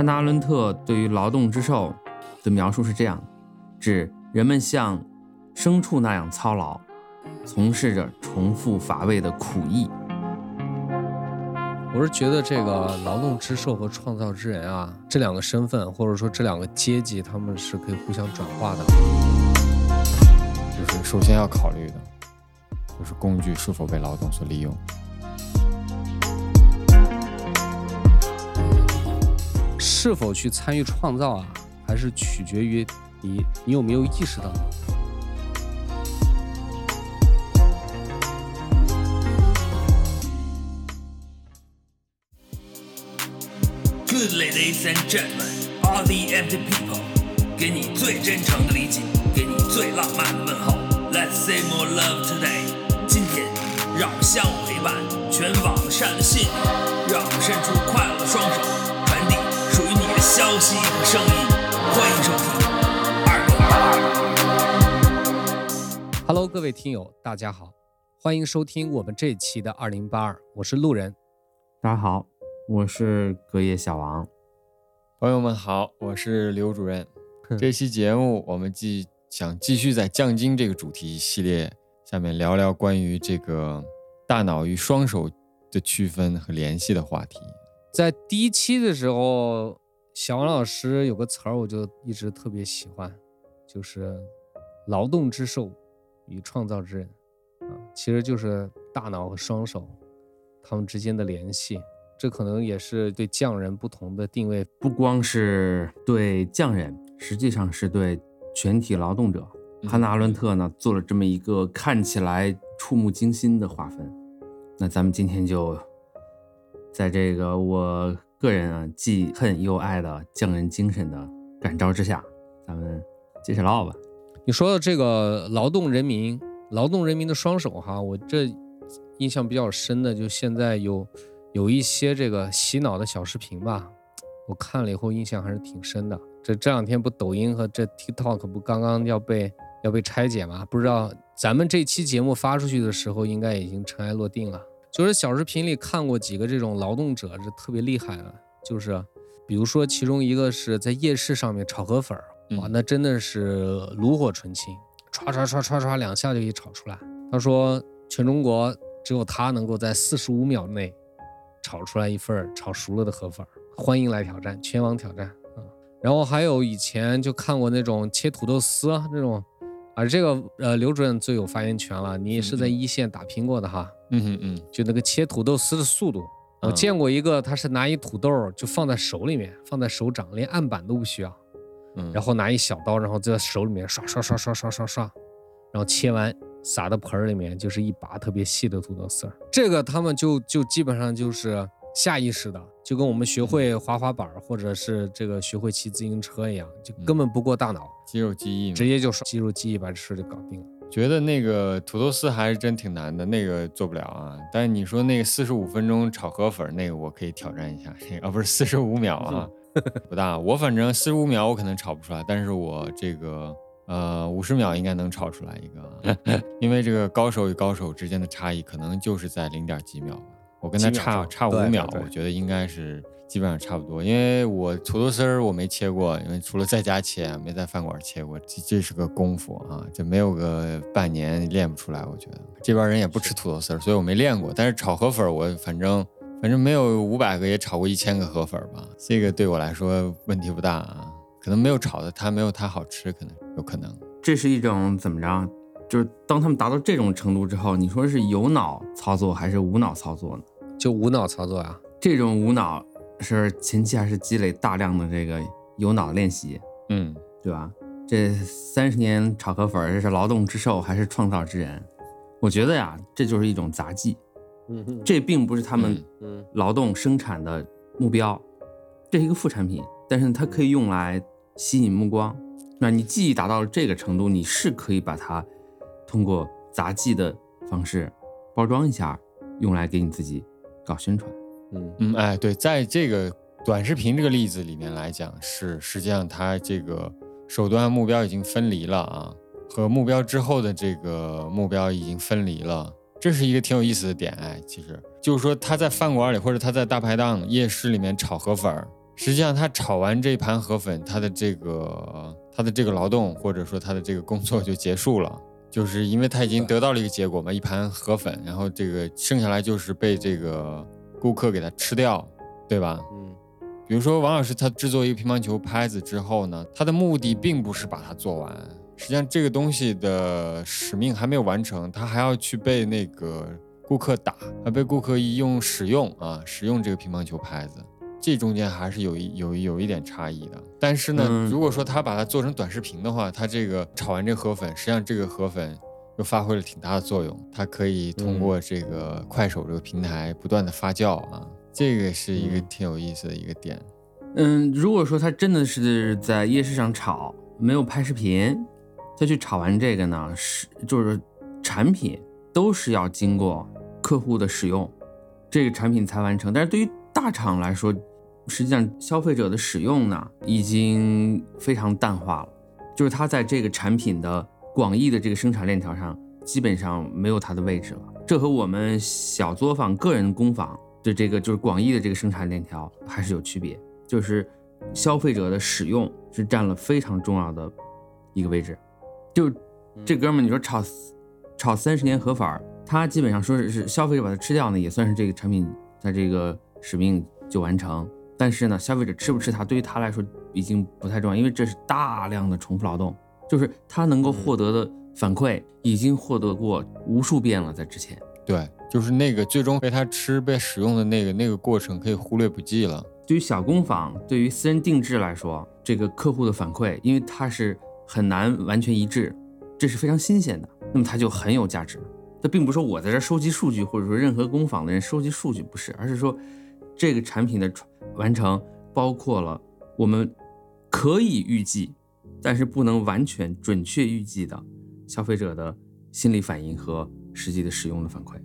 汉娜·阿伦特对于劳动之兽的描述是这样：指人们像牲畜那样操劳，从事着重复乏味的苦役。我是觉得这个劳动之兽和创造之人啊，这两个身份或者说这两个阶级，他们是可以互相转化的。就是首先要考虑的，就是工具是否被劳动所利用。是否去参与创造啊，还是取决于你你有没有意识到。Good ladies and gentlemen, all the empty people，给你最真诚的理解，给你最浪漫的问候。Let's say more love today。今天，让我们相互陪伴，全网善的信念，让我们伸出快乐的双手，消息和声音。欢迎收听二零八二。Hello，各位听友，大家好，欢迎收听我们这一期的二零八二，我是路人。大家好，我是隔夜小王。朋友们好，我是刘主任。这期节目我们继想继续在降精这个主题系列下面聊聊关于这个大脑与双手的区分和联系的话题。在第一期的时候，小王老师有个词儿，我就一直特别喜欢，就是“劳动之兽与创造之人”啊，其实就是大脑和双手他们之间的联系。这可能也是对匠人不同的定位。不光是对匠人，实际上是对全体劳动者。汉娜·阿伦特呢做了这么一个看起来触目惊心的划分。那咱们今天就在这个我个人啊既恨又爱的匠人精神的感召之下，咱们接着唠吧。你说的这个劳动人民，劳动人民的双手哈，我这印象比较深的，就现在有有一些这个洗脑的小视频吧，我看了以后印象还是挺深的。这这两天不抖音和这 TikTok 不刚刚要被要被拆解吗？不知道咱们这期节目发出去的时候，应该已经尘埃落定了。就是小视频里看过几个这种劳动者，是特别厉害的，就是比如说其中一个是在夜市上面炒河粉儿，哇，嗯那真的是炉火纯青，唰唰唰唰唰两下就可以炒出来。他说全中国只有他能够在四十五秒内炒出来一份儿炒熟了的河粉儿，欢迎来挑战，全网挑战啊！然后还有以前就看过那种切土豆丝啊那种，啊这个呃刘主任最有发言权了，你也是在一线打拼过的哈，嗯哼嗯，就那个切土豆丝的速度。我嗯见过一个，他是拿一土豆就放在手里面，放在手掌，连案板都不需要，嗯，然后拿一小刀，然后在手里面刷刷刷刷刷刷刷，然后切完撒到盆儿里面，就是一把特别细的土豆丝儿。这个他们就就基本上就是下意识的，就跟我们学会滑滑板儿或者是这个学会骑自行车一样，就根本不过大脑，肌肉记忆嘛直。接就刷肌肉记忆把这事儿就搞定了。觉得那个土豆丝还是真挺难的，那个做不了啊。但是你说那个四十五分钟炒河粉儿那个，我可以挑战一下。这个啊，不是 四十五秒啊，不大。我反正四十五秒我可能炒不出来，但是我这个呃五十秒应该能炒出来一个啊，因为这个高手与高手之间的差异可能就是在零点几秒吧。我跟他差差五秒，我觉得应该是基本上差不多。因为我土豆丝儿我没切过，因为除了在家切，没在饭馆切过，这这是个功夫啊，这没有个半年练不出来。我觉得这边人也不吃土豆丝儿，所以我没练过。但是炒河粉儿，我反正反正没有五百个，也炒过一千个河粉儿吧。这个对我来说问题不大啊，可能没有炒的它没有它好吃，可能有可能。这是一种怎么着？就是当他们达到这种程度之后，你说是有脑操作还是无脑操作呢？就无脑操作啊，这种无脑是前期还是积累大量的这个有脑练习，嗯，对吧？这三十年炒河粉儿，这是劳动之兽还是创造之人？我觉得呀，这就是一种杂技，嗯哼这并不是他们嗯劳动生产的目标，这是一个副产品，但是它可以用来吸引目光。那你技艺达到了这个程度，你是可以把它通过杂技的方式包装一下，用来给你自己搞宣传。嗯。嗯，哎，对，在这个短视频这个例子里面来讲，是实际上它这个手段目标已经分离了啊，和目标之后的这个目标已经分离了，这是一个挺有意思的点。哎，其实。就是说他在饭馆里或者他在大排档、夜市里面炒河粉儿，实际上他炒完这盘河粉，他的这个他的这个劳动或者说他的这个工作就结束了，就是因为他已经得到了一个结果嘛，一盘河粉，然后这个剩下来就是被这个顾客给他吃掉，对吧？嗯，比如说王老师他制作一个乒乓球拍子之后呢，他的目的并不是把它做完，实际上这个东西的使命还没有完成，他还要去被那个顾客打，还被顾客一用使用啊，使用这个乒乓球拍子，这中间还是有一有有一点差异的。但是呢，嗯如果说他把它做成短视频的话，他这个炒完这河粉，实际上这个河粉又发挥了挺大的作用，它可以通过这个快手这个平台不断的发酵啊，这个是一个嗯挺有意思的一个点。嗯，如果说他真的是在夜市上炒，没有拍视频，他去炒完这个呢，是就是产品都是要经过客户的使用，这个产品才完成。但是对于大厂来说，实际上消费者的使用呢，已经非常淡化了，就是它在这个产品的广义的这个生产链条上，基本上没有它的位置了。这和我们小作坊个人工坊的这个就是广义的这个生产链条还是有区别。就是消费者的使用是占了非常重要的一个位置。就这哥们儿，你说炒炒三十年河粉儿，他基本上说是是消费者把它吃掉呢，也算是这个产品它这个使命就完成。但是呢，消费者吃不吃它，对于他来说已经不太重要，因为这是大量的重复劳动，就是他能够获得的反馈已经获得过无数遍了，在之前。对，就是那个最终被他吃、被使用的那个那个过程，可以忽略不计了。对于小工坊，对于私人定制来说，这个客户的反馈，因为它是很难完全一致，这是非常新鲜的，那么它就很有价值。它并不是说我在这儿收集数据，或者说任何工坊的人收集数据，不是，而是说这个产品的传完成包括了我们可以预计，但是不能完全准确预计的消费者的心理反应和实际的使用的反馈。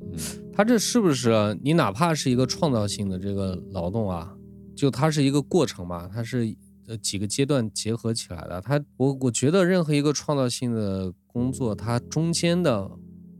嗯，它这是不是你哪怕是一个创造性的这个劳动啊，就它是一个过程嘛，它是呃几个阶段结合起来的。它我我觉得任何一个创造性的工作，它中间的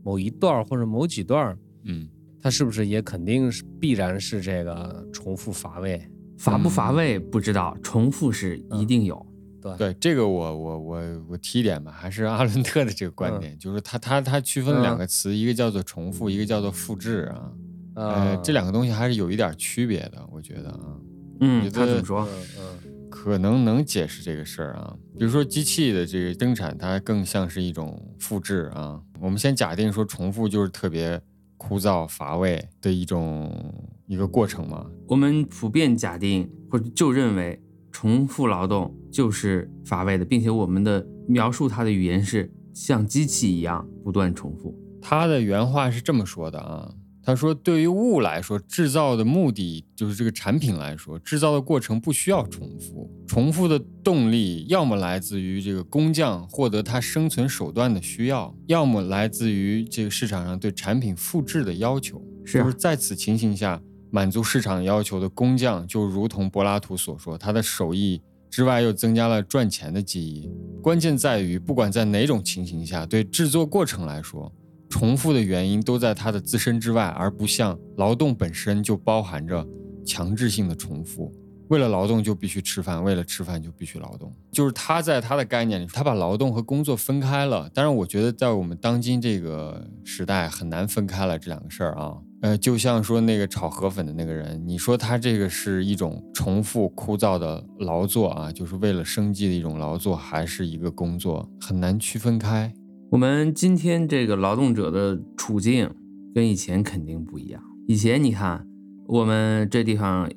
某一段或者某几段，嗯，它是不是也肯定是必然是这个重复乏味？乏不乏味不知道，重复是一定有。对对，这个我我我我提一点吧，还是阿伦特的这个观点，就是他他他区分了两个词，一个叫做重复，一个叫做复制啊。呃，啊，这两个东西还是有一点区别的，我觉得啊，嗯，他怎么说？嗯嗯可能能解释这个事儿啊。比如说机器的这个生产，它更像是一种复制啊。我们先假定说重复就是特别枯燥乏味的一种一个过程嘛。我们普遍假定或者就认为重复劳动就是乏味的，并且我们的描述它的语言是像机器一样不断重复。他的原话是这么说的啊，他说：“对于物来说，制造的目的就是这个产品来说，制造的过程不需要重复。重复的动力要么来自于这个工匠获得他生存手段的需要，要么来自于这个市场上对产品复制的要求。是啊就是在此情形下，满足市场要求的工匠，就如同柏拉图所说，他的手艺之外又增加了赚钱的技艺。关键在于，不管在哪种情形下，对制作过程来说，重复的原因都在他的自身之外，而不像劳动本身就包含着强制性的重复。为了劳动就必须吃饭，为了吃饭就必须劳动。就是他在他的概念里，他把劳动和工作分开了。当然，我觉得在我们当今这个时代很难分开了这两个事儿啊。呃，就像说那个炒河粉的那个人，你说他这个是一种重复枯燥的劳作啊，就是为了生计的一种劳作，还是一个工作，很难区分开。我们今天这个劳动者的处境跟以前肯定不一样。以前你看，我们这地方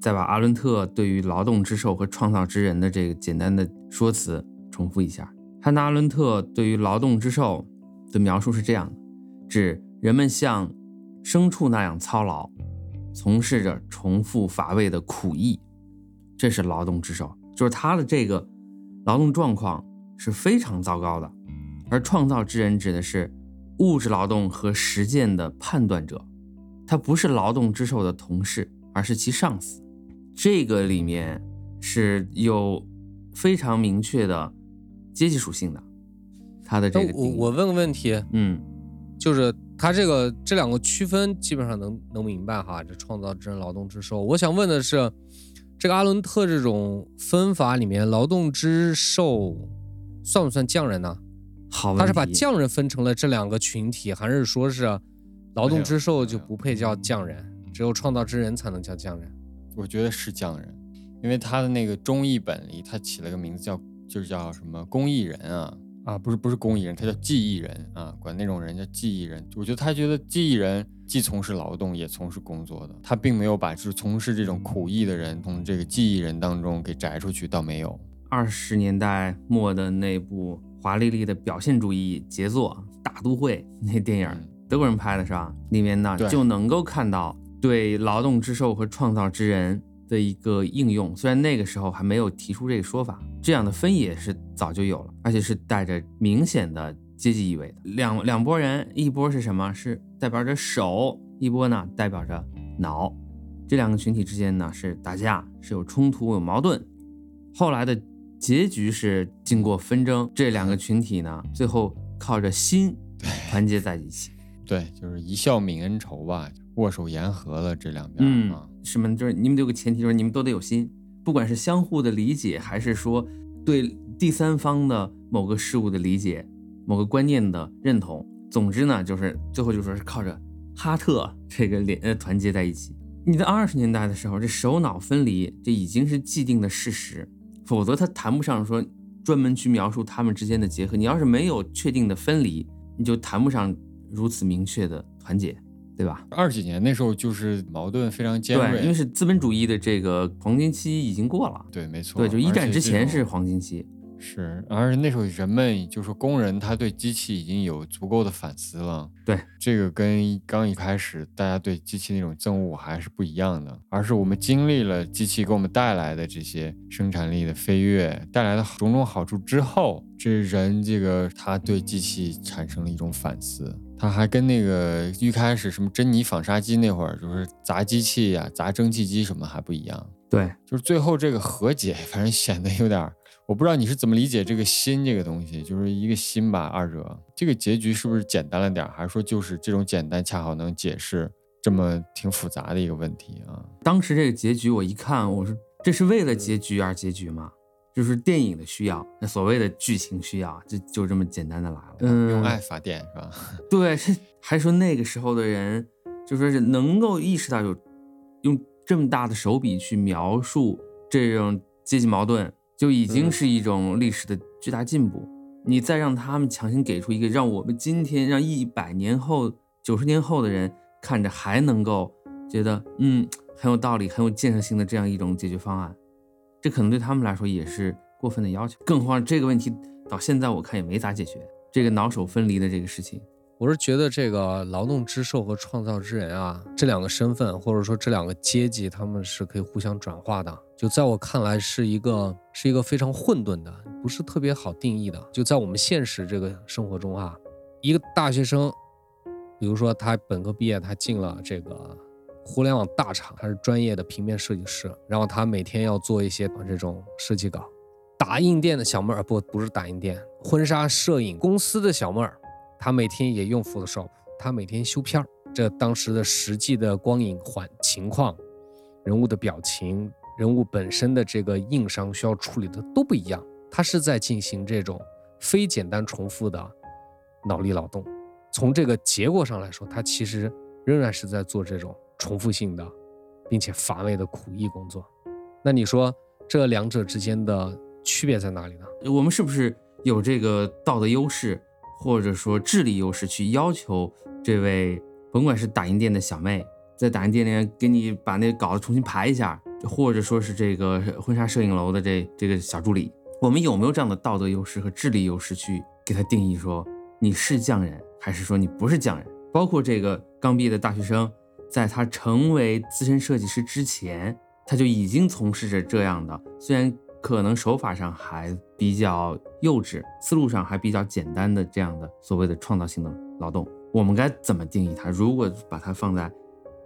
再把阿伦特对于劳动之兽和创造之人的这个简单的说辞重复一下。汉娜·阿伦特对于劳动之兽的描述是这样的：指人们像牲畜那样操劳，从事着重复乏味的苦役，这是劳动之手，就是他的这个劳动状况是非常糟糕的。而创造之人指的是物质劳动和实践的判断者，他不是劳动之兽的同事，而是其上司。这个里面是有非常明确的阶级属性的，他的这那个我我问个问题，嗯就是它这个这两个区分基本上能能明白哈，这创造之人、劳动之兽。我想问的是，这个阿伦特这种分法里面，劳动之兽算不算匠人呢？好问，他是把匠人分成了这两个群体，还是说是劳动之兽就不配叫匠人，只有创造之人才能叫匠人？我觉得是匠人，因为他的那个中译本里，他起了个名字叫，就是叫什么工艺人啊啊，不是不是工艺人，他叫技艺人啊，管那种人叫技艺人。我觉得他觉得技艺人既从事劳动也从事工作的，他并没有把就是从事这种苦役的人从这个技艺人当中给摘出去，倒没有。二十年代末的那部华丽丽的表现主义杰作《大都会》那电影，德国人拍的是吧？里面呢就能够看到。对劳动之兽和创造之人的一个应用，虽然那个时候还没有提出这个说法，这样的分野是早就有了，而且是带着明显的阶级意味的。两两拨人，一波是什么？是代表着手，一波呢代表着脑。这两个群体之间呢是打架，是有冲突、有矛盾。后来的结局是经过纷争，这两个群体呢最后靠着心 团结在一起。对，就是一笑泯恩仇吧。握手言和了，这两边嗯，什么？就是你们有个前提，就是你们都得有心，不管是相互的理解，还是说对第三方的某个事物的理解、某个观念的认同。总之呢，就是最后就说是靠着哈特这个连呃团结在一起。你在二十年代的时候，这首脑分离这已经是既定的事实，否则他谈不上说专门去描述他们之间的结合。你要是没有确定的分离，你就谈不上如此明确的团结。对吧？二几年那时候就是矛盾非常尖锐，因为是资本主义的这个黄金期已经过了。对，没错。对，就一战之前是黄金期。是，而且那时候人们就说工人他对机器已经有足够的反思了。对，这个跟刚一开始大家对机器那种憎恶还是不一样的，而是我们经历了机器给我们带来的这些生产力的飞跃带来的种种好处之后，这人这个他对机器产生了一种反思。他还跟那个一开始什么珍妮纺纱机那会儿，就是砸机器呀、砸蒸汽机什么还不一样。对，就是最后这个和解，反正显得有点，我不知道你是怎么理解这个心这个东西，就是一个心吧。二者这个结局是不是简单了点，还是说就是这种简单恰好能解释这么挺复杂的一个问题啊？当时这个结局我一看，我说这是为了结局而结局吗？就是电影的需要，那所谓的剧情需要，就就这么简单的来了。嗯，用爱发电是吧？对，还说那个时候的人，就说是能够意识到有用这么大的手笔去描述这种阶级矛盾，就已经是一种历史的巨大进步。你再让他们强行给出一个让我们今天让一百年后、九十年后的人看着还能够觉得嗯很有道理、很有建设性的这样一种解决方案。这可能对他们来说也是过分的要求，更何况这个问题到现在我看也没咋解决。这个脑手分离的这个事情，我是觉得这个劳动之兽和创造之人啊，这两个身份或者说这两个阶级，他们是可以互相转化的。就在我看来，是一个是一个非常混沌的，不是特别好定义的。就在我们现实这个生活中啊，一个大学生，比如说他本科毕业，他进了这个。互联网大厂，他是专业的平面设计师，然后他每天要做一些这种设计稿。打印店的小妹儿，不，不是打印店，婚纱摄影公司的小妹儿，她每天也用 Photoshop，她每天修片儿。这当时的实际的光影环情况、人物的表情、人物本身的这个硬伤需要处理的都不一样。他是在进行这种非简单重复的脑力劳动。从这个结果上来说，他其实仍然是在做这种。重复性的，并且乏味的苦役工作，那你说这两者之间的区别在哪里呢？我们是不是有这个道德优势，或者说智力优势，去要求这位甭管是打印店的小妹，在打印店里给你把那个稿子重新排一下，或者说是这个婚纱摄影楼的这这个小助理，我们有没有这样的道德优势和智力优势去给他定义说你是匠人，还是说你不是匠人？包括这个刚毕业的大学生。在他成为资深设计师之前，他就已经从事着这样的，虽然可能手法上还比较幼稚，思路上还比较简单的这样的所谓的创造性的劳动。我们该怎么定义它？如果把它放在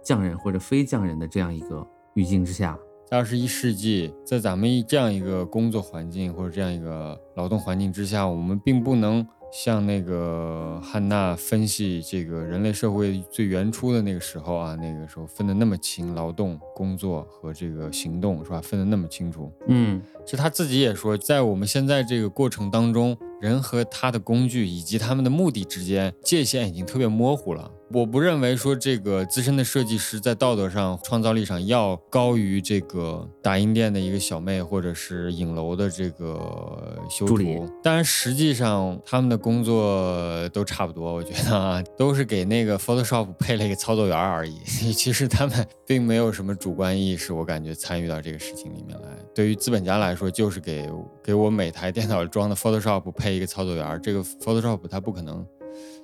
匠人或者非匠人的这样一个语境之下，在二十一世纪，在咱们这样一个工作环境或者这样一个劳动环境之下，我们并不能像那个汉娜分析这个人类社会最原初的那个时候啊，那个时候分得那么清，劳动、工作和这个行动是吧？分得那么清楚。嗯其实他自己也说，在我们现在这个过程当中，人和他的工具以及他们的目的之间界限已经特别模糊了。我不认为说这个资深的设计师在道德上、创造力上要高于这个打印店的一个小妹，或者是影楼的这个修图。当然，实际上他们的工作都差不多，我觉得啊，都是给那个 Photoshop 配了一个操作员而已。其实他们并没有什么主观意识，我感觉参与到这个事情里面来。对于资本家来说，就是给给我每台电脑装的 Photoshop 配一个操作员，这个 Photoshop 它不可能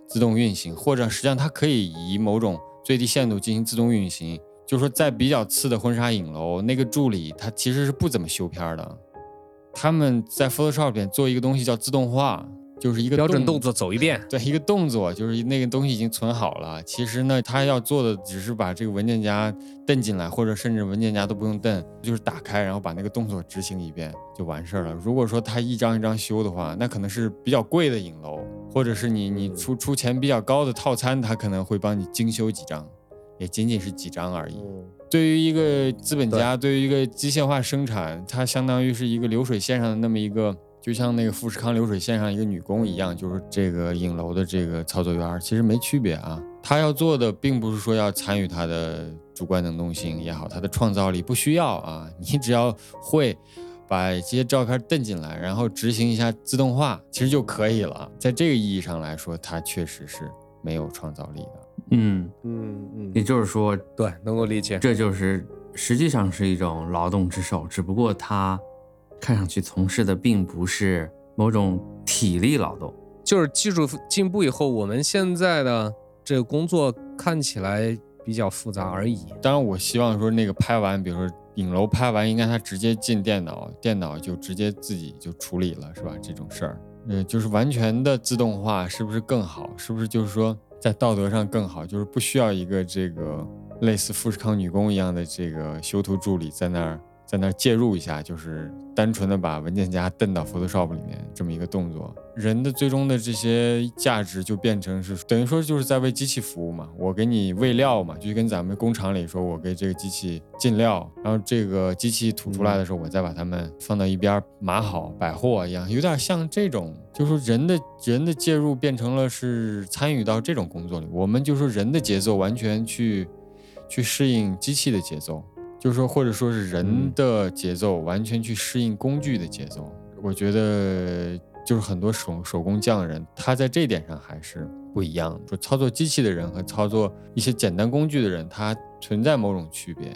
自动运行，或者实际上它可以以某种最低限度进行自动运行。就是说，在比较次的婚纱影楼，那个助理他其实是不怎么修片的，他们在 Photoshop 里面做一个东西叫自动化，就是一个动标准动作走一遍。对，一个动作就是那个东西已经存好了。其实呢，他要做的只是把这个文件夹蹬进来，或者甚至文件夹都不用蹬，就是打开，然后把那个动作执行一遍就完事儿了。如果说他一张一张修的话，那可能是比较贵的影楼，或者是你你出出钱比较高的套餐，他可能会帮你精修几张，也仅仅是几张而已。对于一个资本家，对于一个机械化生产，它相当于是一个流水线上的那么一个，就像那个富士康流水线上一个女工一样，就是这个影楼的这个操作员，其实没区别啊。他要做的并不是说要参与他的主观能动性也好，他的创造力不需要啊，你只要会把这些照片蹬进来，然后执行一下自动化，其实就可以了。在这个意义上来说，他确实是没有创造力的。嗯，嗯嗯也就是说，对，能够理解。这就是实际上是一种劳动之手，只不过他看上去从事的并不是某种体力劳动。就是技术进步以后，我们现在的这个工作看起来比较复杂而已。当然，我希望说那个拍完，比如说影楼拍完，应该他直接进电脑，电脑就直接自己就处理了，是吧？这种事儿，呃，就是完全的自动化，是不是更好？是不是就是说在道德上更好？就是不需要一个这个类似富士康女工一样的这个修图助理在那儿在那介入一下，就是单纯的把文件夹蹬到 Photoshop 里面这么一个动作，人的最终的这些价值就变成是等于说就是在为机器服务嘛，我给你喂料嘛，就跟咱们工厂里说我给这个机器进料，然后这个机器吐出来的时候，我再把它们放到一边码好摆货一样，有点像这种，就是说人的人的介入变成了是参与到这种工作里，我们就说人的节奏完全去去适应机器的节奏。就是说，或者说是人的节奏完全去适应工具的节奏，我觉得就是很多手手工匠人，他在这点上还是不一样的。说操作机器的人和操作一些简单工具的人，他存在某种区别。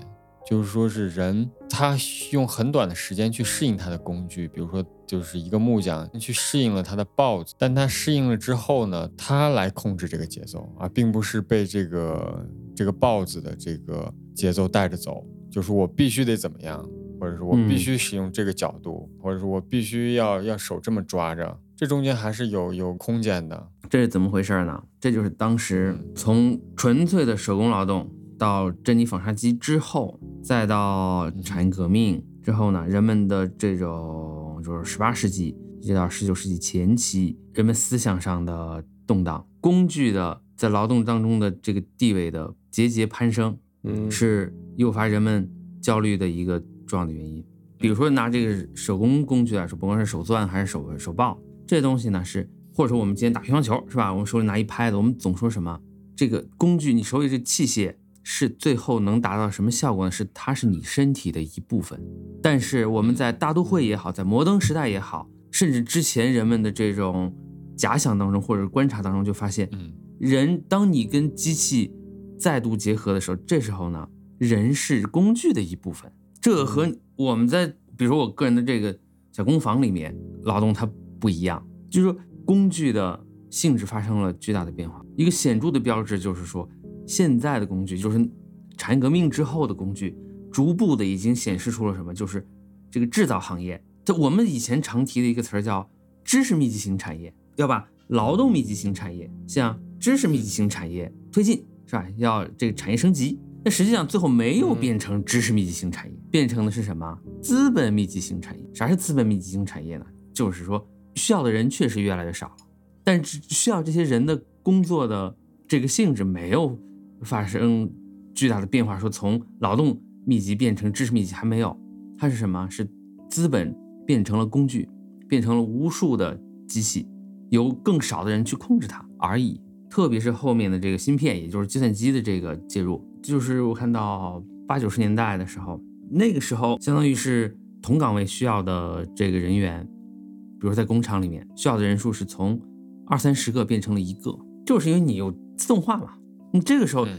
就是说是人，他用很短的时间去适应他的工具，比如说就是一个木匠去适应了他的刨子，但他适应了之后呢，他来控制这个节奏啊，并不是被这个这个刨子的这个节奏带着走。就是我必须得怎么样，或者是我必须使用这个角度，或者是我必须要要手这么抓着，这中间还是有有空间的。这是怎么回事呢？这就是当时嗯从纯粹的手工劳动到珍妮纺纱机之后，再到产业革命之后呢，人们的这种就是十八世纪一直到十九世纪前期，人们思想上的动荡，工具的在劳动当中的这个地位的节节攀升，嗯是诱发人们焦虑的一个重要的原因。比如说拿这个手工工具来说，不管是手钻还是手手刨，这东西呢是，或者说我们今天打乒乓球是吧？我们手里拿一拍子，我们总说什么？这个工具，你手里这器械是最后能达到什么效果呢？是它是你身体的一部分。但是我们在大都会也好，在摩登时代也好，甚至之前人们的这种假想当中或者观察当中，就发现，嗯人当你跟机器再度结合的时候，这时候呢，人是工具的一部分。这个和我们在比如说我个人的这个小工坊里面劳动它不一样，就是说工具的性质发生了巨大的变化。一个显著的标志就是说，现在的工具就是产业革命之后的工具，逐步的已经显示出了什么？就是这个制造行业，这我们以前常提的一个词儿叫知识密集型产业，要把劳动密集型产业向知识密集型产业推进，是吧？要这个产业升级。那实际上最后没有变成知识密集型产业，变成的是什么？资本密集型产业。啥是资本密集型产业呢？就是说需要的人确实越来越少了，但是需要这些人的工作的这个性质没有发生巨大的变化，说从劳动密集变成知识密集还没有，它是什么？是资本变成了工具，变成了无数的机器，由更少的人去控制它而已。特别是后面的这个芯片，也就是计算机的这个介入，就是我看到八九十年代的时候，那个时候相当于是同岗位需要的这个人员，比如在工厂里面需要的人数是从二三十个变成了一个，就是因为你有自动化嘛。你这个时候嗯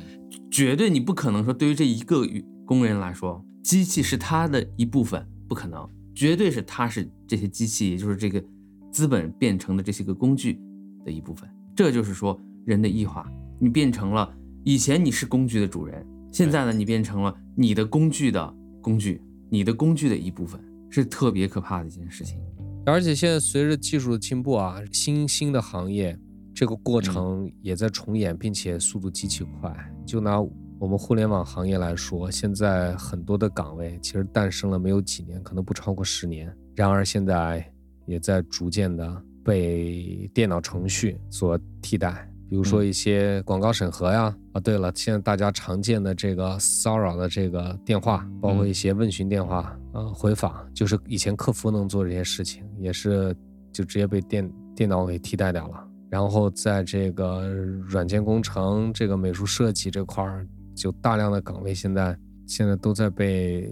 绝对你不可能说对于这一个工人来说，机器是他的一部分，不可能，绝对是他是这些机器，也就是这个资本变成的这些个工具的一部分。这就是说人的异化，你变成了以前你是工具的主人，现在呢你变成了你的工具的工具，你的工具的一部分，是特别可怕的一件事情。而且现在随着技术的进步啊，新兴的行业这个过程也在重演，并且速度极其快。就拿我们互联网行业来说，现在很多的岗位其实诞生了没有几年，可能不超过十年，然而现在也在逐渐的被电脑程序所替代。比如说一些广告审核呀，啊，对了，现在大家常见的这个骚扰的这个电话，包括一些问询电话，啊，回访，就是以前客服能做这些事情，也是就直接被电电脑给替代掉了。然后在这个软件工程、这个美术设计这块儿，就大量的岗位现在现在都在被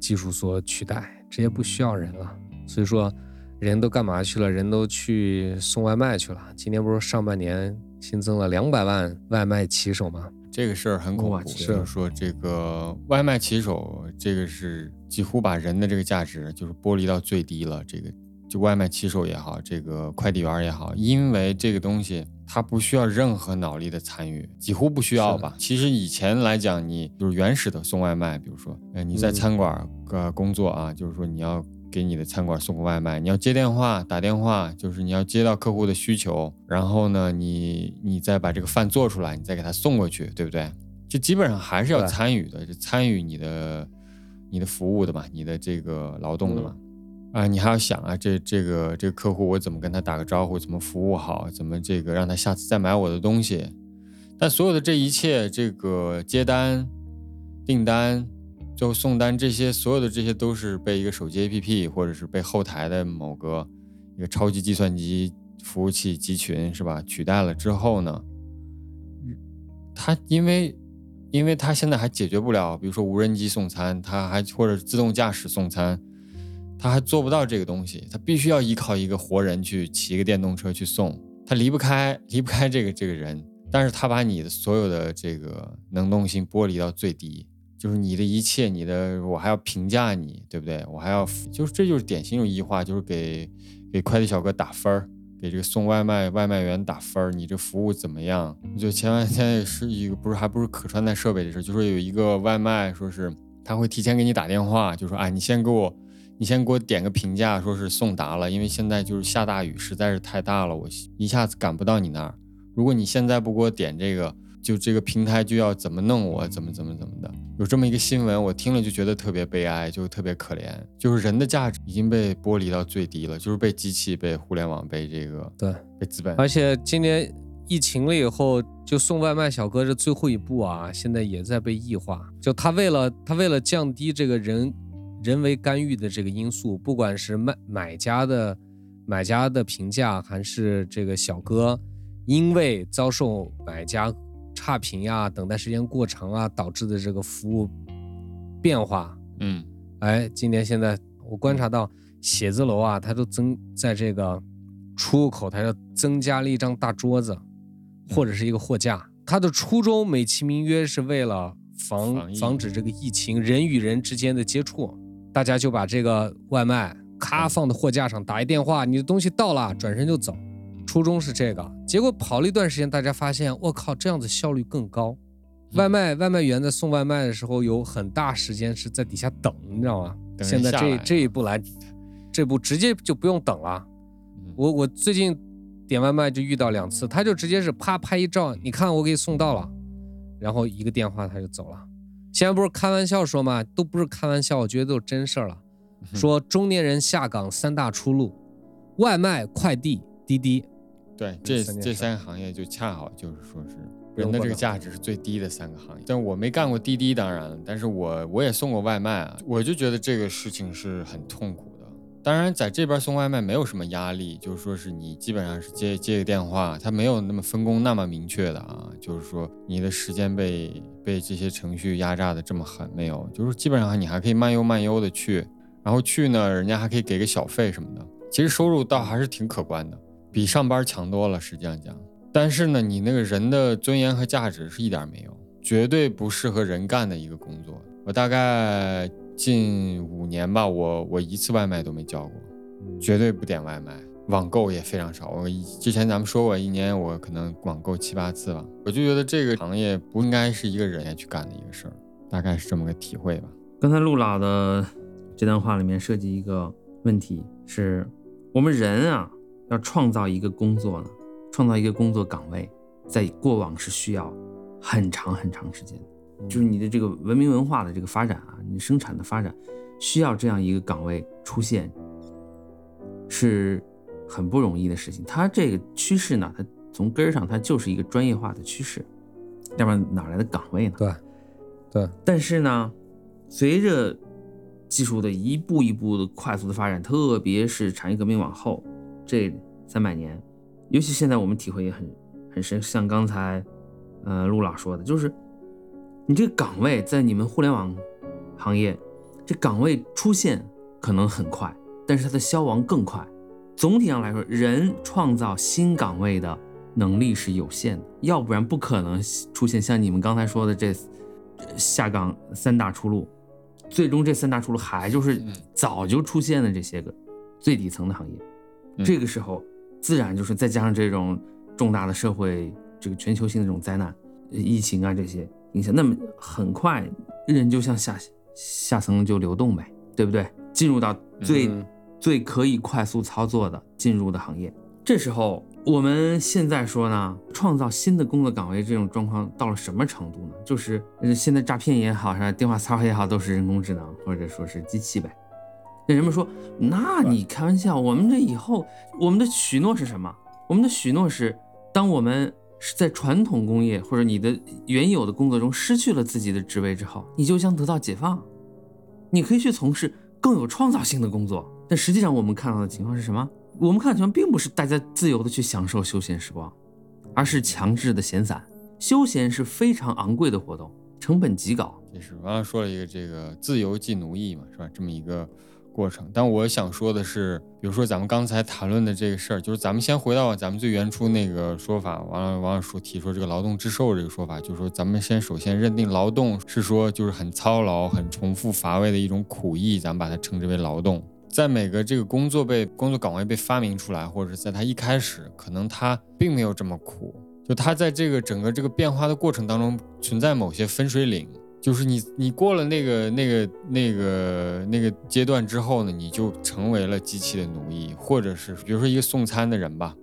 技术所取代，直接不需要人了。所以说，人都干嘛去了？人都去送外卖去了。今年不是上半年新增了两百万外卖骑手吗？这个事儿很恐怖，就是说这个外卖骑手，这个是几乎把人的这个价值就是剥离到最低了。这个就外卖骑手也好，这个快递员也好，因为这个东西它不需要任何脑力的参与，几乎不需要吧。其实以前来讲，你就是原始的送外卖，比如说，呃，你在嗯餐馆呃工作啊，就是说你要。给你的餐馆送个外卖，你要接电话、打电话，就是你要接到客户的需求，然后呢，你你再把这个饭做出来，你再给他送过去，对不对？就基本上还是要参与的，就参与你的你的服务的嘛，你的这个劳动的嘛。啊，你还要想啊，这这个这个客户我怎么跟他打个招呼，怎么服务好，怎么这个让他下次再买我的东西。但所有的这一切，这个接单、订单、最后送单这些，所有的这些都是被一个手机 APP 或者是被后台的某个一个超级计算机服务器集群是吧？取代了之后呢，它因为因为它现在还解决不了，比如说无人机送餐，它还或者自动驾驶送餐，它还做不到这个东西，它必须要依靠一个活人去骑一个电动车去送，它离不开离不开这个这个人，但是它把你的所有的这个能动性剥离到最低，就是你的一切，你的我还要评价你，对不对？我还要就是这就是典型一种异化，就是给给快递小哥打分儿。给这个送外卖外卖员打分儿，你这服务怎么样？就前两天是一个，不是还不是可穿戴设备的事，就说有一个外卖，说是他会提前给你打电话，就说啊，你先给我，你先给我点个评价，说是送达了，因为现在就是下大雨，实在是太大了，我一下子赶不到你那儿。如果你现在不给我点这个，就这个平台就要怎么弄我，怎么怎么怎么的。有这么一个新闻，我听了就觉得特别悲哀，就特别可怜，就是人的价值已经被剥离到最低了，就是被机器、被互联网、被这个对，被资本。而且今年疫情了以后，就送外卖小哥这最后一步啊，现在也在被异化。就他为了他为了降低这个人人为干预的这个因素，不管是卖买家的买家的评价，还是这个小哥因为遭受买家差评呀、等待时间过长啊导致的这个服务变化，嗯哎，今年现在我观察到写字楼啊，它都增在这个出入口，它要增加了一张大桌子，或者是一个货架。它的初衷美其名曰是为了防防止这个疫情人与人之间的接触，大家就把这个外卖咔放到货架上，打一电话，你的东西到了，转身就走。初衷是这个，结果跑了一段时间，大家发现，我靠，这样子效率更高。外卖外卖员在送外卖的时候，有很大时间是在底下等，你知道吗？现在这这一步来，这步直接就不用等了。嗯我我最近点外卖就遇到两次，他就直接是啪拍一照，你看我给你送到了，然后一个电话他就走了。现在不是开玩笑说嘛，都不是开玩笑，我觉得都是真事儿了。说中年人下岗三大出路：外卖、快递、滴滴。对，这这三个行业就恰好就是说是人的这个价值是最低的三个行业。但我没干过滴滴，当然了，但是我我也送过外卖啊，我就觉得这个事情是很痛苦的。当然，在这边送外卖没有什么压力，就是说是你基本上是接接个电话，它没有那么分工那么明确的啊，就是说你的时间被被这些程序压榨的这么狠，没有，就是基本上你还可以慢悠慢悠的去，然后去呢，人家还可以给个小费什么的，其实收入倒还是挺可观的，比上班强多了，实际上讲。但是呢，你那个人的尊严和价值是一点没有，绝对不适合人干的一个工作。我大概近五年吧，我我一次外卖都没叫过，绝对不点外卖，网购也非常少。我以之前咱们说过，一年我可能网购七八次吧。我就觉得这个行业不应该是一个人去干的一个事儿，大概是这么个体会吧。刚才陆老的这段话里面涉及一个问题，是我们人啊要创造一个工作呢，创造一个工作岗位，在过往是需要很长很长时间的，就是你的这个文明文化的这个发展啊，你生产的发展需要这样一个岗位出现，是很不容易的事情。它这个趋势呢，它从根儿上它就是一个专业化的趋势，要不然哪来的岗位呢？对，对，但是呢，随着技术的一步一步的快速的发展，特别是产业革命往后这三百年，尤其现在我们体会也很很深。像刚才呃陆老说的，就是你这个岗位在你们互联网行业，这岗位出现可能很快，但是它的消亡更快。总体上来说，人创造新岗位的能力是有限的，要不然不可能出现像你们刚才说的这下岗三大出路。最终这三大出路还就是早就出现的这些个最底层的行业，嗯这个时候自然就是再加上这种重大的社会这个全球性的这种灾难，呃疫情啊这些影响，那么很快人就向下下层就流动呗，对不对？进入到最、嗯最可以快速操作的进入的行业，这时候我们现在说呢，创造新的工作岗位这种状况到了什么程度呢？就是呃现在诈骗也好，是吧电话骚扰也好，都是人工智能或者说是机器呗。那人们说，那你开玩笑，我们这以后我们的许诺是什么？我们的许诺是，当我们是在传统工业或者你的原有的工作中失去了自己的职位之后，你就将得到解放，你可以去从事更有创造性的工作。但实际上我们看到的情况是什么？我们看到的情况并不是大家自由的去享受休闲时光，而是强制的闲散。休闲是非常昂贵的活动，成本极高。也是，刚刚说了一个这个自由即奴役嘛，是吧？这么一个过程。但我想说的是，比如说咱们刚才谈论的这个事儿，就是咱们先回到咱们最原初那个说法，完了王老师提出这个劳动致受这个说法，就是说咱们先首先认定劳动是说就是很操劳、很重复乏味的一种苦役，咱们把它称之为劳动。在每个这个工作被工作岗位被发明出来，或者是在它一开始，可能它并没有这么苦，就它在这个整个这个变化的过程当中存在某些分水岭。就是你，你过了那个、那个、那个、那个阶段之后呢，你就成为了机器的奴役，或者是比如说一个送餐的人吧，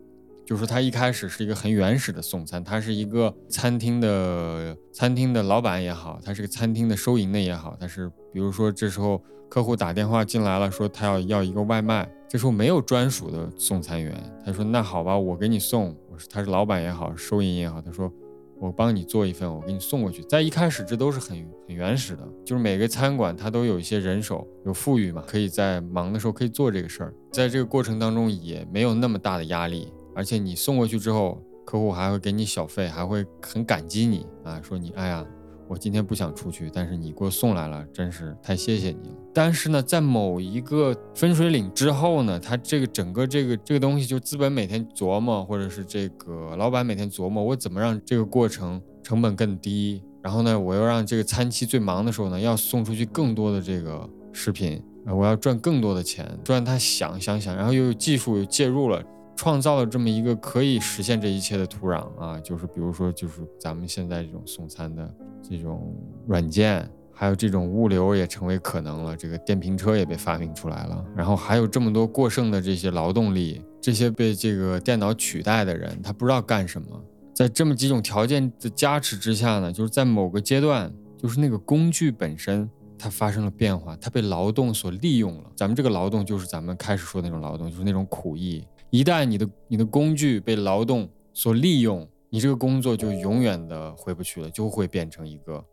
就是他一开始是一个很原始的送餐，他是一个餐厅的餐厅的老板也好，他是个餐厅的收银的也好，他是比如说这时候客户打电话进来了，说他要要一个外卖，这时候没有专属的送餐员，他说那好吧，我给你送，我是他是老板也好，收银也好，他说。我帮你做一份，我给你送过去。在一开始，这都是很很原始的，就是每个餐馆它都有一些人手，有富裕嘛，可以在忙的时候可以做这个事儿。在这个过程当中，也没有那么大的压力，而且你送过去之后，客户还会给你小费，还会很感激你啊，说你哎呀，我今天不想出去，但是你给我送来了，真是太谢谢你了。但是呢，在某一个分水岭之后呢，它这个整个这个这个东西，就资本每天琢磨，或者是这个老板每天琢磨，我怎么让这个过程成本更低，然后呢，我又让这个餐期最忙的时候呢，要送出去更多的这个食品，我要赚更多的钱，赚他想想想，然后又有技术又介入了。创造了这么一个可以实现这一切的土壤啊，就是比如说，就是咱们现在这种送餐的这种软件，还有这种物流也成为可能了，这个电瓶车也被发明出来了，然后还有这么多过剩的这些劳动力，这些被这个电脑取代的人，他不知道干什么，在这么几种条件的加持之下呢，就是在某个阶段，就是那个工具本身。它发生了变化，它被劳动所利用了。咱们这个劳动就是咱们开始说的那种劳动，就是那种苦役。一旦你的你的工具被劳动所利用，你这个工作就永远的回不去了，就会变成一个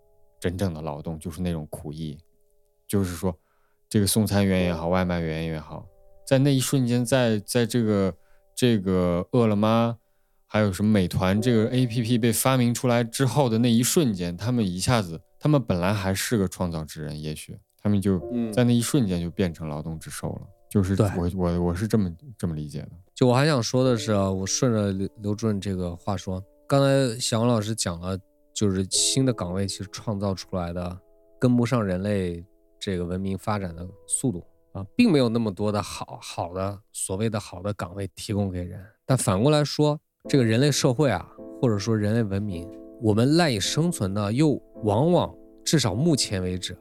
真正的劳动，就是那种苦役。就是说，这个送餐员也好，外卖员也好，在那一瞬间，在在这个这个饿了么，还有什么美团这个 A P P 被发明出来之后的那一瞬间，他们一下子，他们本来还是个创造之人，也许他们就嗯在那一瞬间就变成劳动之兽了。就是我我我是这么这么理解的。就我还想说的是啊，我顺着刘刘主任这个话说，刚才小王老师讲了，就是新的岗位其实创造出来的跟不上人类这个文明发展的速度啊，并没有那么多的好好的所谓的好的岗位提供给人。但反过来说，这个人类社会啊，或者说人类文明，我们赖以生存的又往往至少目前为止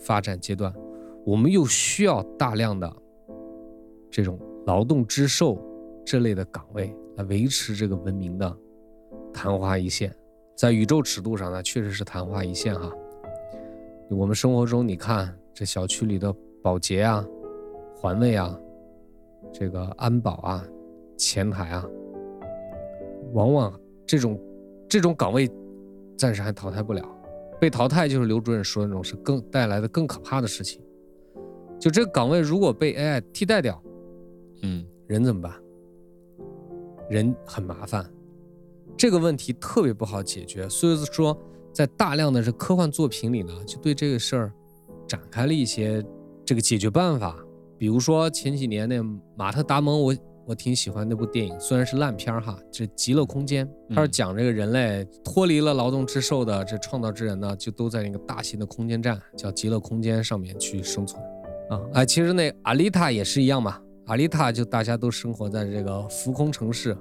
发展阶段，我们又需要大量的这种劳动之兽这类的岗位来维持这个文明的昙花一现。在宇宙尺度上呢，确实是昙花一现哈。我们生活中，你看这小区里的保洁啊、环卫啊、这个安保啊、前台啊，往往这种这种岗位暂时还淘汰不了，被淘汰就是刘主任说的那种是更带来的更可怕的事情。就这个岗位如果被 AI 替代掉，嗯人怎么办？人很麻烦，这个问题特别不好解决。所以说，在大量的这科幻作品里呢，就对这个事儿展开了一些这个解决办法。比如说前几年那马特·达蒙，我我挺喜欢那部电影，虽然是烂片儿哈，这《极乐空间》，它是嗯讲这个人类脱离了劳动之兽的这创造之人呢，就都在那个大型的空间站叫极乐空间上面去生存。啊，哎，其实那阿丽塔也是一样嘛。阿丽塔就大家都生活在这个浮空城市，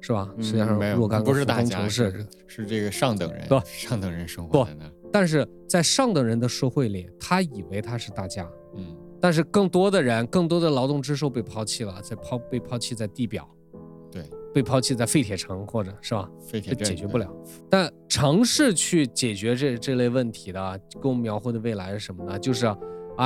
是吧？嗯实际上若干个浮不是大家空城市是，是这个上等人不，上等人生活在那。但是在上等人的社会里，他以为他是大家，嗯但是更多的人，更多的劳动之兽被抛弃了，在抛被抛弃在地表，对，被抛弃在废铁城或者是吧？这废铁解决不了。但尝试去解决这这类问题的，给我们描绘的未来是什么呢？就是啊，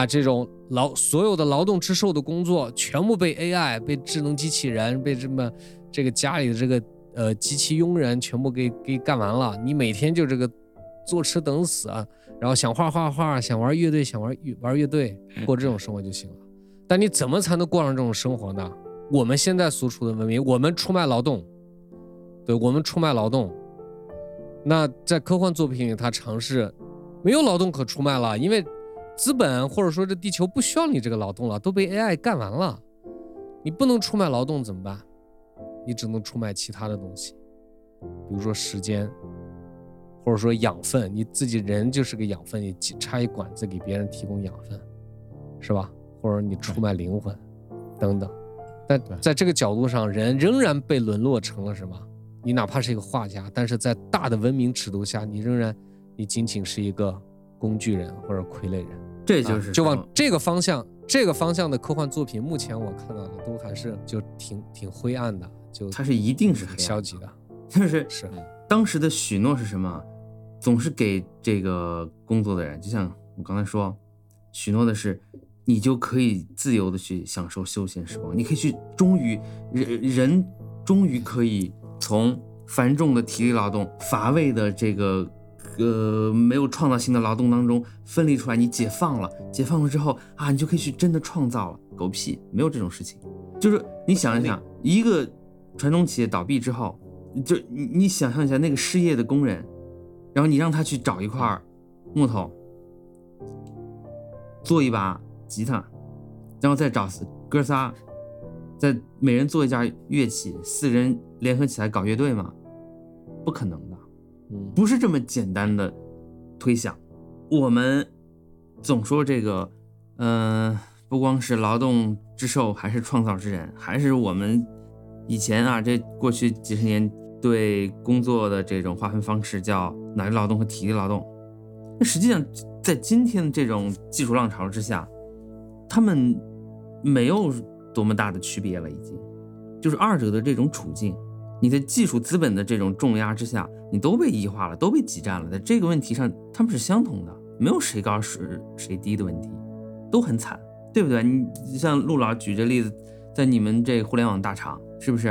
这种劳所有的劳动之兽的工作，全部被 AI、被智能机器人、被这么这个家里的这个呃机器佣人全部给给干完了。你每天就这个坐吃等死啊，然后想画画画，想玩乐队想玩玩乐队，过这种生活就行了。但你怎么才能过上这种生活呢？我们现在所处的文明，我们出卖劳动，对我们出卖劳动。那在科幻作品里，他尝试没有劳动可出卖了，因为资本或者说这地球不需要你这个劳动了，都被 AI 干完了。你不能出卖劳动怎么办？你只能出卖其他的东西，比如说时间，或者说养分。你自己人就是个养分，你插一管子给别人提供养分，是吧？或者你出卖灵魂，等等。但在这个角度上，人仍然被沦落成了什么？你哪怕是一个画家，但是在大的文明尺度下，你仍然，你仅仅是一个工具人或者傀儡人。这就是啊就往这个方向，这个方向的科幻作品，目前我看到的都还是就挺挺灰暗的，就它是一定是黑暗消极的。就是是，当时的许诺是什么？总是给这个工作的人，就像我刚才说，许诺的是你就可以自由的去享受休闲时光，你可以去，终于人人终于可以从繁重的体力劳动、乏味的这个呃没有创造性的劳动当中分离出来，你解放了，解放了之后啊，你就可以去真的创造了。狗屁，没有这种事情。就是你想一想，一个传统企业倒闭之后，就你你想象一下那个失业的工人，然后你让他去找一块木头，做一把吉他，然后再找哥仨，再每人做一件乐器，四人联合起来搞乐队嘛？不可能的，嗯，不是这么简单的推想。我们总说这个，嗯、不光是劳动之兽，还是创造之人，还是我们以前啊，这过去几十年对工作的这种划分方式叫脑力劳动和体力劳动。那实际上，在今天的这种技术浪潮之下，他们没有多么大的区别了，已经就是二者的这种处境。你在技术资本的这种重压之下，你都被异化了，都被挤占了。在这个问题上，他们是相同的，没有谁高谁谁低的问题，都很惨，对不对？你像陆老举这例子，在你们这互联网大厂，是不是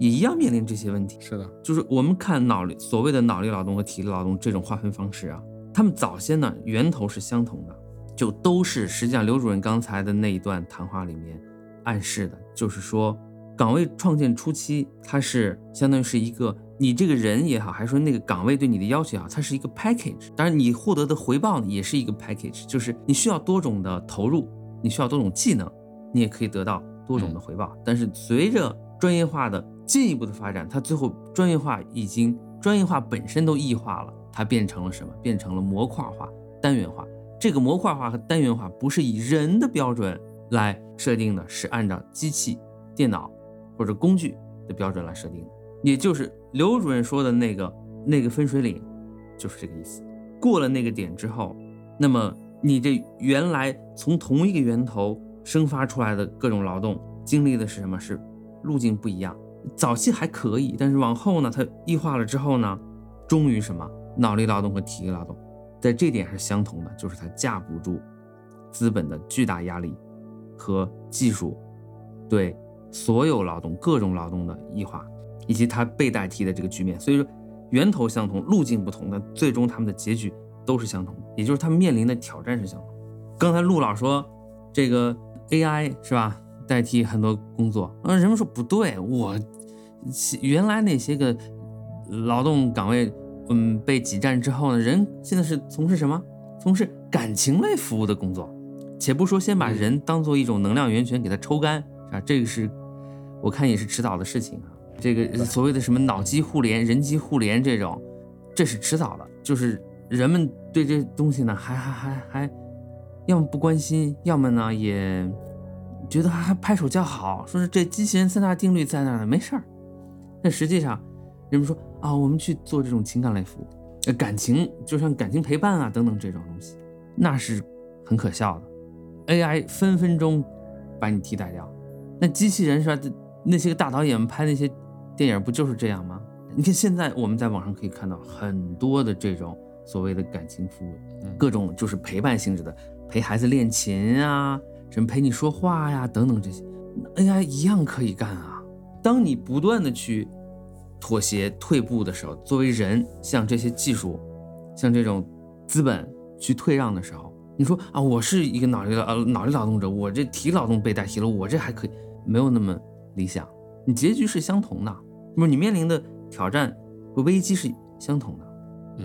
也一样面临这些问题？是的，就是我们看脑力所谓的脑力劳动和体力劳动这种划分方式啊，他们早先呢源头是相同的，就都是实际上刘主任刚才的那一段谈话里面暗示的，就是说岗位创建初期，它是相当于是一个你这个人也好，还是说那个岗位对你的要求也好，它是一个 package，当然你获得的回报呢也是一个 package，就是你需要多种的投入，你需要多种技能，你也可以得到多种的回报，但是随着专业化的进一步的发展，它最后专业化已经专业化本身都异化了，它变成了什么？变成了模块化、单元化。这个模块化和单元化不是以人的标准来设定的，是按照机器、电脑或者工具的标准来设定的。也就是刘主任说的那个那个分水岭，就是这个意思。过了那个点之后，那么你这原来从同一个源头生发出来的各种劳动，经历的是什么？是路径不一样，早期还可以，但是往后呢，它异化了之后呢，终于什么脑力劳动和体力劳动，在这点是相同的，就是它架不住资本的巨大压力和技术对所有劳动各种劳动的异化，以及它被代替的这个局面。所以说源头相同，路径不同，但最终他们的结局都是相同的，也就是他们面临的挑战是相同。刚才陆老说这个 AI 是吧？代替很多工作，啊，人们说不对，我原来那些个劳动岗位，嗯，被挤占之后呢，人现在是从事什么？从事感情类服务的工作。且不说先把人当做一种能量源泉给它抽干，啊？这个是我看也是迟早的事情啊。这个所谓的什么脑机互联、人机互联这种，这是迟早的。就是人们对这东西呢，还还还还，要么不关心，要么呢也。觉得还拍手叫好，说是这机器人三大定律在那儿呢，没事儿。但实际上，人们说啊，我们去做这种情感类服务，呃，感情就像感情陪伴啊等等这种东西，那是很可笑的。AI 分分钟把你替代掉。那机器人是吧？那些个大导演们拍那些电影不就是这样吗？你看现在我们在网上可以看到很多的这种所谓的感情服务，各种就是陪伴性质的，陪孩子练琴啊。什么陪你说话呀，等等这些，AI 一样可以干啊。当你不断的去妥协、退步的时候，作为人向这些技术、向这种资本去退让的时候，你说啊，我是一个脑力劳呃脑力劳动者，我这体力劳动被代替了，我这还可以，没有那么理想。你结局是相同的，那么你面临的挑战和危机是相同的。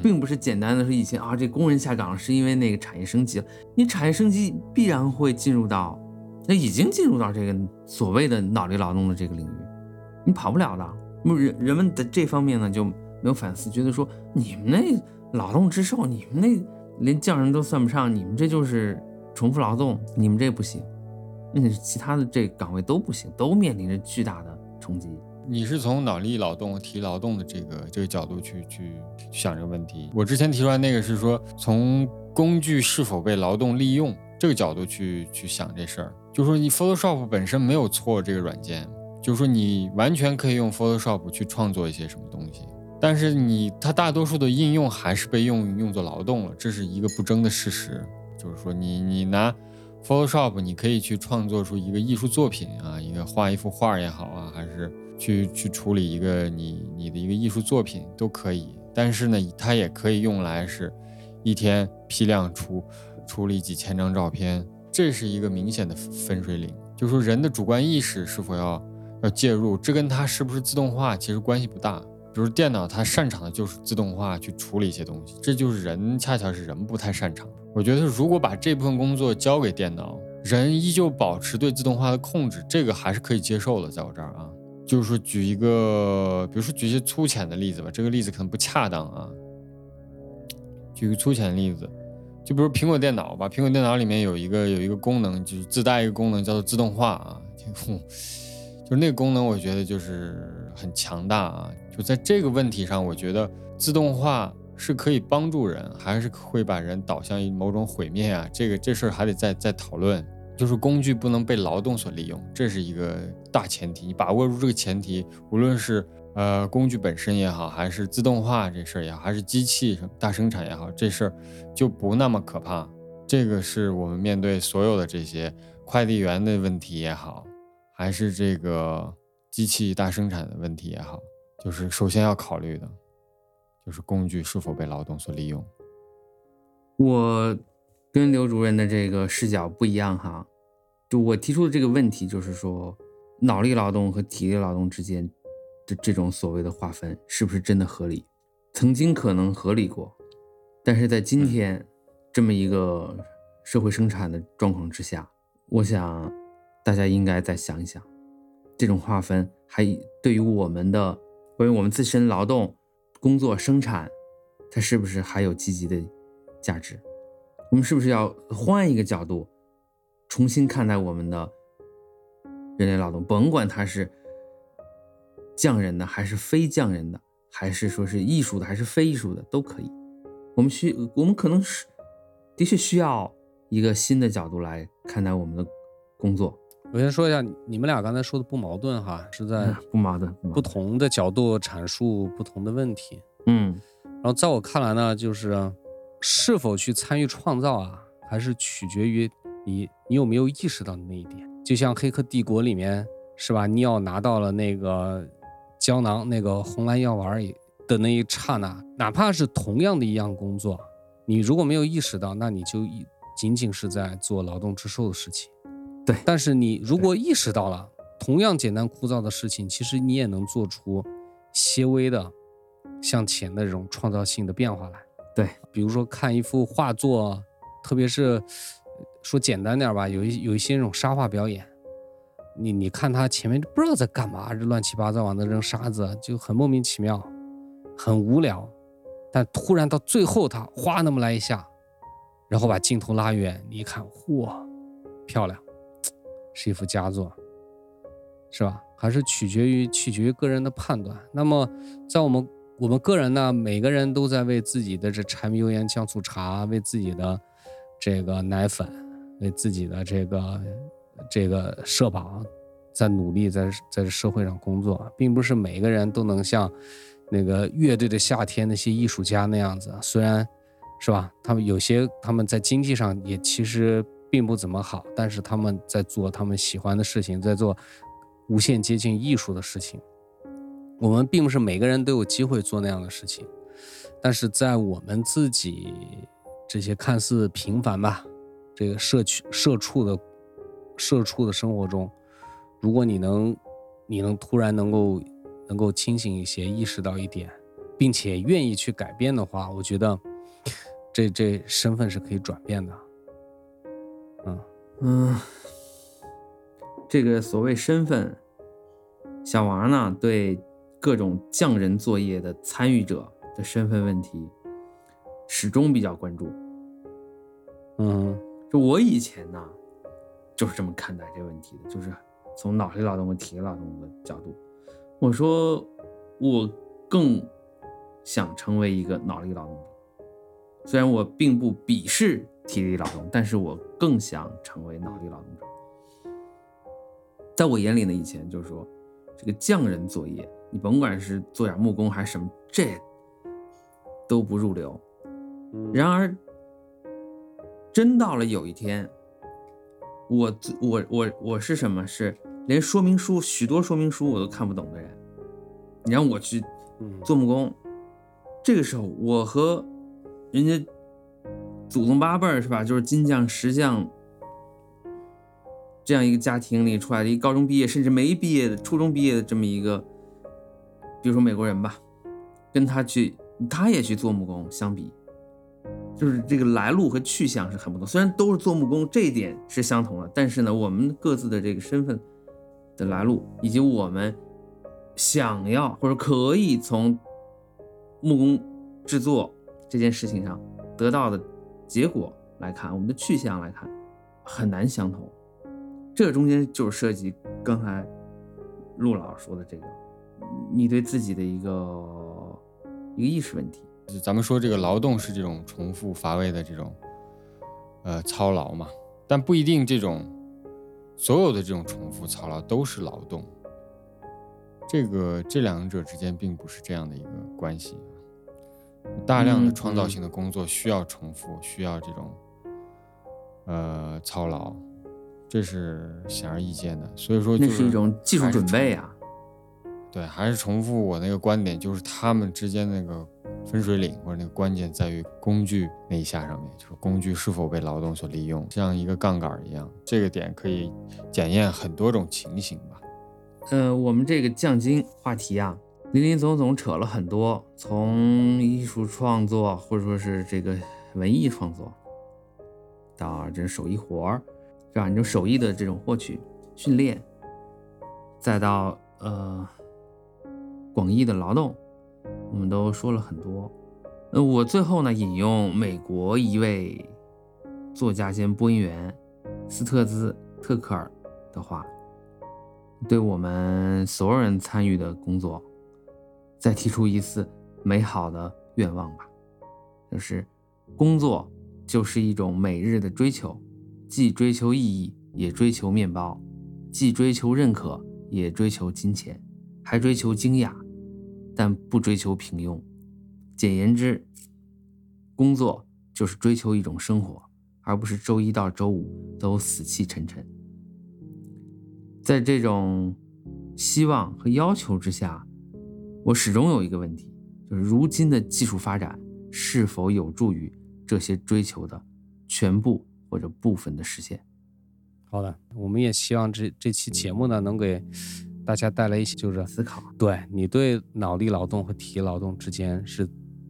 并不是简单的说以前啊，这工人下岗了，是因为那个产业升级了。你产业升级必然会进入到，那已经进入到这个所谓的脑力劳动的这个领域，你跑不了的。那么人人们的这方面呢就没有反思，觉得说你们那劳动之寿，你们那连匠人都算不上，你们这就是重复劳动，你们这不行。那其他的这岗位都不行，都面临着巨大的冲击。你是从脑力劳动、体力劳动的这个这个角度去去想这个问题。我之前提出来那个是说，从工具是否被劳动利用这个角度去去想这事儿。就说你 Photoshop 本身没有错，这个软件，就是说你完全可以用 Photoshop 去创作一些什么东西，但是你它大多数的应用还是被用用作劳动了，这是一个不争的事实。就是说你你拿 Photoshop，你可以去创作出一个艺术作品啊，一个画一幅画也好啊，还是。去去处理一个你你的一个艺术作品都可以，但是呢，它也可以用来是，一天批量处处理几千张照片，这是一个明显的分水岭。就是说人的主观意识是否要要介入，这跟它是不是自动化其实关系不大。比如电脑它擅长的就是自动化去处理一些东西，这就是人恰恰是人不太擅长。我觉得如果把这部分工作交给电脑，人依旧保持对自动化的控制，这个还是可以接受的，在我这儿啊。就是说，举一个，比如说举一些粗浅的例子吧，这个例子可能不恰当啊。举个粗浅的例子，就比如苹果电脑吧，苹果电脑里面有一个有一个功能，就是自带一个功能叫做自动化啊，就是那个功能，我觉得就是很强大啊。就在这个问题上，我觉得自动化是可以帮助人，还是会把人导向某种毁灭啊？这个这事儿还得再再讨论。就是工具不能被劳动所利用，这是一个大前提。你把握住这个前提，无论是呃工具本身也好，还是自动化这事儿也好，还是机器大生产也好，这事儿就不那么可怕。这个是我们面对所有的这些快递员的问题也好，还是这个机器大生产的问题也好，就是首先要考虑的，就是工具是否被劳动所利用。我跟刘主任的这个视角不一样哈，就我提出的这个问题，就是说脑力劳动和体力劳动之间的这种所谓的划分，是不是真的合理？曾经可能合理过，但是在今天这么一个社会生产的状况之下，我想大家应该再想一想，这种划分还对于我们的关于我们自身劳动、工作、生产，它是不是还有积极的价值？我们是不是要换一个角度，重新看待我们的人类劳动？甭管它是匠人的还是非匠人的，还是说是艺术的还是非艺术的，都可以。我们需，我们可能是的确需要一个新的角度来看待我们的工作。我先说一下，你们俩刚才说的不矛盾哈，是在不矛盾，不。同的角度阐述不同的问题。嗯然后在我看来呢，就是是否去参与创造啊，还是取决于你你有没有意识到那一点。就像《黑客帝国》里面是吧，尼奥拿到了那个胶囊那个红蓝药丸儿的那一刹那，哪怕是同样的一样工作，你如果没有意识到，那你就一仅仅是在做劳动之兽的事情。对但是你如果意识到了同样简单枯燥的事情，其实你也能做出些微的向前的这种创造性的变化来。对，比如说看一幅画作，特别是呃说简单点吧，有一有一些那种沙画表演，你你看他前面不知道在干嘛，这乱七八糟往那扔沙子，就很莫名其妙，很无聊。但突然到最后，他哗那么来一下，然后把镜头拉远，你一看，嚯，漂亮，是一幅佳作，是吧？还是取决于取决于个人的判断。那么，在我们我们个人呢，每个人都在为自己的这柴米油盐酱醋茶，为自己的这个奶粉，为自己的这个这个社保，在努力在在社会上工作，并不是每个人都能像那个乐队的夏天那些艺术家那样子，虽然是吧，他们有些他们在经济上也其实并不怎么好，但是他们在做他们喜欢的事情，在做无限接近艺术的事情。我们并不是每个人都有机会做那样的事情，但是在我们自己这些看似平凡吧，这个社区社畜的社畜的生活中，如果你能你能突然能够能够清醒一些，意识到一点，并且愿意去改变的话，我觉得这这身份是可以转变的。嗯，嗯，这个所谓身份，小王呢对各种匠人作业的参与者的身份问题，始终比较关注。嗯就我以前呢，就是这么看待这个问题的，就是从脑力劳动和体力劳动的角度，我说我更想成为一个脑力劳动者，虽然我并不鄙视体力劳动，但是我更想成为脑力劳动者。在我眼里呢，以前就是说，这个匠人作业，你甭管是做点木工还是什么，这都不入流。然而，真到了有一天，我我我我是什么？是连说明书许多说明书我都看不懂的人。你让我去嗯做木工，这个时候我和人家祖宗八辈儿是吧？就是金匠石匠这样一个家庭里出来的一个高中毕业甚至没毕业的初中毕业的这么一个，比如说美国人吧，跟他去他也去做木工相比，就是这个来路和去向是很不同。虽然都是做木工，这一点是相同的，但是呢，我们各自的这个身份的来路，以及我们想要或者可以从木工制作这件事情上得到的结果来看，我们的去向来看，很难相同。这中间就是涉及刚才陆老师说的这个，你对自己的一个一个意识问题。咱们说这个劳动是这种重复乏味的这种呃操劳嘛，但不一定这种所有的这种重复操劳都是劳动。这个这两者之间并不是这样的一个关系。大量的嗯创造嗯性的工作需要重复，需要这种呃操劳。这是显而易见的。所以说，那是一种技术准备啊。对，还是重复我那个观点，就是他们之间那个分水岭或者那个关键在于工具那一下上面，就是工具是否被劳动所利用，像一个杠杆一样，这个点可以检验很多种情形吧。呃，我们这个降精话题啊，林林总总扯了很多，从艺术创作或者说是这个文艺创作，到这手艺活儿，是吧？你种手艺的这种获取、训练，再到呃。广义的劳动，我们都说了很多。呃，我最后呢引用美国一位作家兼播音员斯特兹特克尔的话，对我们所有人参与的工作，再提出一次美好的愿望吧，就是工作就是一种每日的追求，既追求意义，也追求面包；既追求认可，也追求金钱。还追求惊讶，但不追求平庸。简言之，工作就是追求一种生活，而不是周一到周五都死气沉沉。在这种希望和要求之下，我始终有一个问题，就是如今的技术发展是否有助于这些追求的全部或者部分的实现？好的，我们也希望这这期节目呢，能给。大家带来一些就是思考，对你对脑力劳动和体力劳动之间是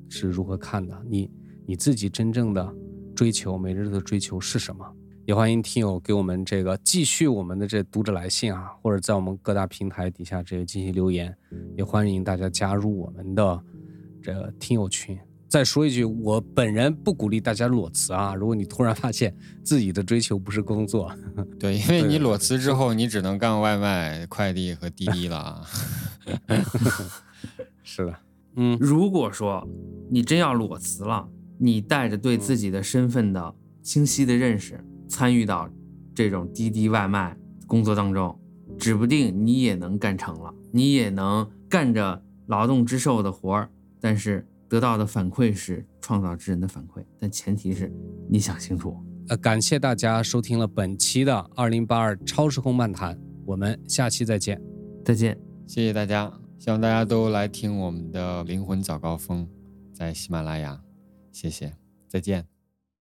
是如何看的？你你自己真正的追求每日的追求是什么？也欢迎听友给我们这个继续我们的这读者来信啊，或者在我们各大平台底下这个进行留言，也欢迎大家加入我们的这个听友群。再说一句，我本人不鼓励大家裸辞啊！如果你突然发现自己的追求不是工作，对，因为你裸辞之后，你只能干外卖、快递和滴滴了啊。是的，嗯，如果说你真要裸辞了，你带着对自己的身份的清晰的认识，参与到这种滴滴外卖工作当中，指不定你也能干成了，你也能干着劳动之兽的活儿，但是。得到的反馈是创造之人的反馈，但前提是你想清楚。呃，感谢大家收听了本期的二零八二超时空漫谈，我们下期再见，再见，谢谢大家，希望大家都来听我们的灵魂早高峰，在喜马拉雅，谢谢，再见。